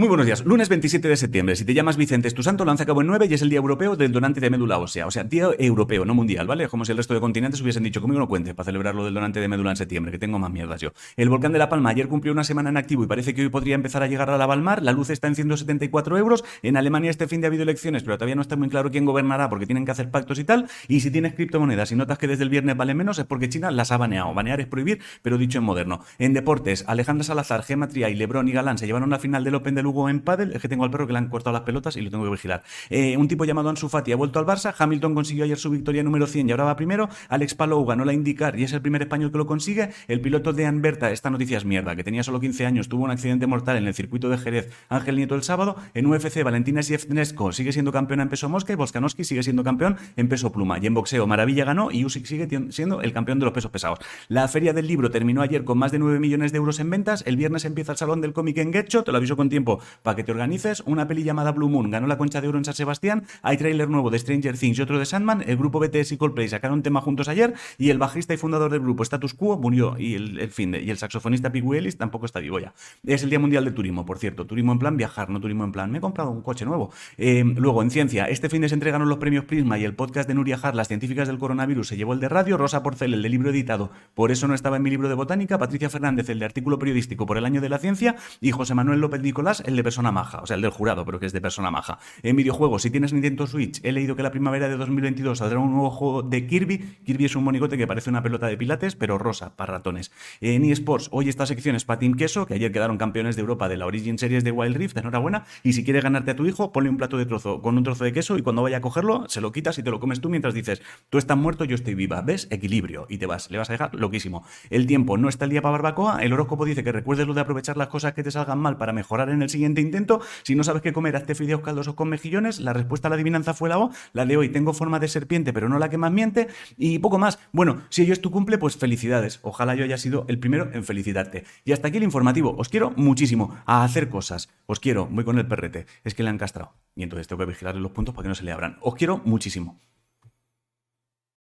Muy buenos días. Lunes 27 de septiembre. Si te llamas Vicente, es tu santo, lanza cabo en 9 y es el día europeo del donante de médula ósea. O sea, día europeo, no mundial, ¿vale? Como si el resto de continentes hubiesen dicho, conmigo no cuente para celebrar lo del donante de médula en septiembre, que tengo más mierdas yo. El volcán de La Palma ayer cumplió una semana en activo y parece que hoy podría empezar a llegar a la Balmar. La luz está en 174 euros. En Alemania este fin de ha habido elecciones, pero todavía no está muy claro quién gobernará porque tienen que hacer pactos y tal. Y si tienes criptomonedas y notas que desde el viernes vale menos, es porque China las ha baneado. Banear es prohibir, pero dicho en moderno. En deportes, Alejandra Salazar, Gematria y Lebron y Galán se llevaron la final del Open de Lugo en pádel que tengo al perro que le han cortado las pelotas y lo tengo que vigilar. Eh, un tipo llamado Ansu Fati ha vuelto al Barça, Hamilton consiguió ayer su victoria número 100 y ahora va primero, Alex Palou ganó la indicar y es el primer español que lo consigue, el piloto de Anberta, esta noticia es mierda, que tenía solo 15 años, tuvo un accidente mortal en el circuito de Jerez, Ángel Nieto el sábado, en UFC Valentina Siefnesco sigue siendo campeona en peso mosca y Volkanovski sigue siendo campeón en peso pluma y en boxeo Maravilla ganó y Usyk sigue siendo el campeón de los pesos pesados. La feria del libro terminó ayer con más de 9 millones de euros en ventas, el viernes empieza el salón del cómic en Getcho, te lo aviso con tiempo para que te organices, una peli llamada Blue Moon ganó la concha de oro en San Sebastián, hay tráiler nuevo de Stranger Things y otro de Sandman, el grupo BTS y Coldplay sacaron tema juntos ayer y el bajista y fundador del grupo Status Quo murió y el, fin de, y el saxofonista Pig Ellis tampoco está vivo ya. Es el Día Mundial del Turismo, por cierto, turismo en plan viajar, no turismo en plan me he comprado un coche nuevo. Eh, luego, en ciencia, este fin de se entregaron los premios Prisma y el podcast de Nuria Har, las científicas del coronavirus, se llevó el de radio, Rosa Porcel el de libro editado, por eso no estaba en mi libro de botánica, Patricia Fernández el de artículo periodístico por el año de la ciencia y José Manuel López Nicolás el de persona maja, o sea, el del jurado, pero que es de persona maja. En videojuegos, si tienes Nintendo Switch, he leído que la primavera de 2022 saldrá un nuevo juego de Kirby. Kirby es un monigote que parece una pelota de pilates, pero rosa, para ratones. En eSports, hoy esta sección es para Team Queso, que ayer quedaron campeones de Europa de la Origin Series de Wild Rift, enhorabuena. Y si quieres ganarte a tu hijo, ponle un plato de trozo con un trozo de queso y cuando vaya a cogerlo, se lo quitas y te lo comes tú mientras dices, tú estás muerto, yo estoy viva. ¿Ves? Equilibrio. Y te vas, le vas a dejar loquísimo. El tiempo no está el día para barbacoa, el horóscopo dice que recuerdes lo de aprovechar las cosas que te salgan mal para mejorar en siguiente intento. Si no sabes qué comer, hazte fideos caldosos con mejillones. La respuesta a la adivinanza fue la O. La de hoy, tengo forma de serpiente, pero no la que más miente. Y poco más. Bueno, si ello es tu cumple, pues felicidades. Ojalá yo haya sido el primero en felicitarte. Y hasta aquí el informativo. Os quiero muchísimo a hacer cosas. Os quiero, voy con el perrete. Es que le han castrado. Y entonces tengo que vigilarle los puntos para que no se le abran. Os quiero muchísimo.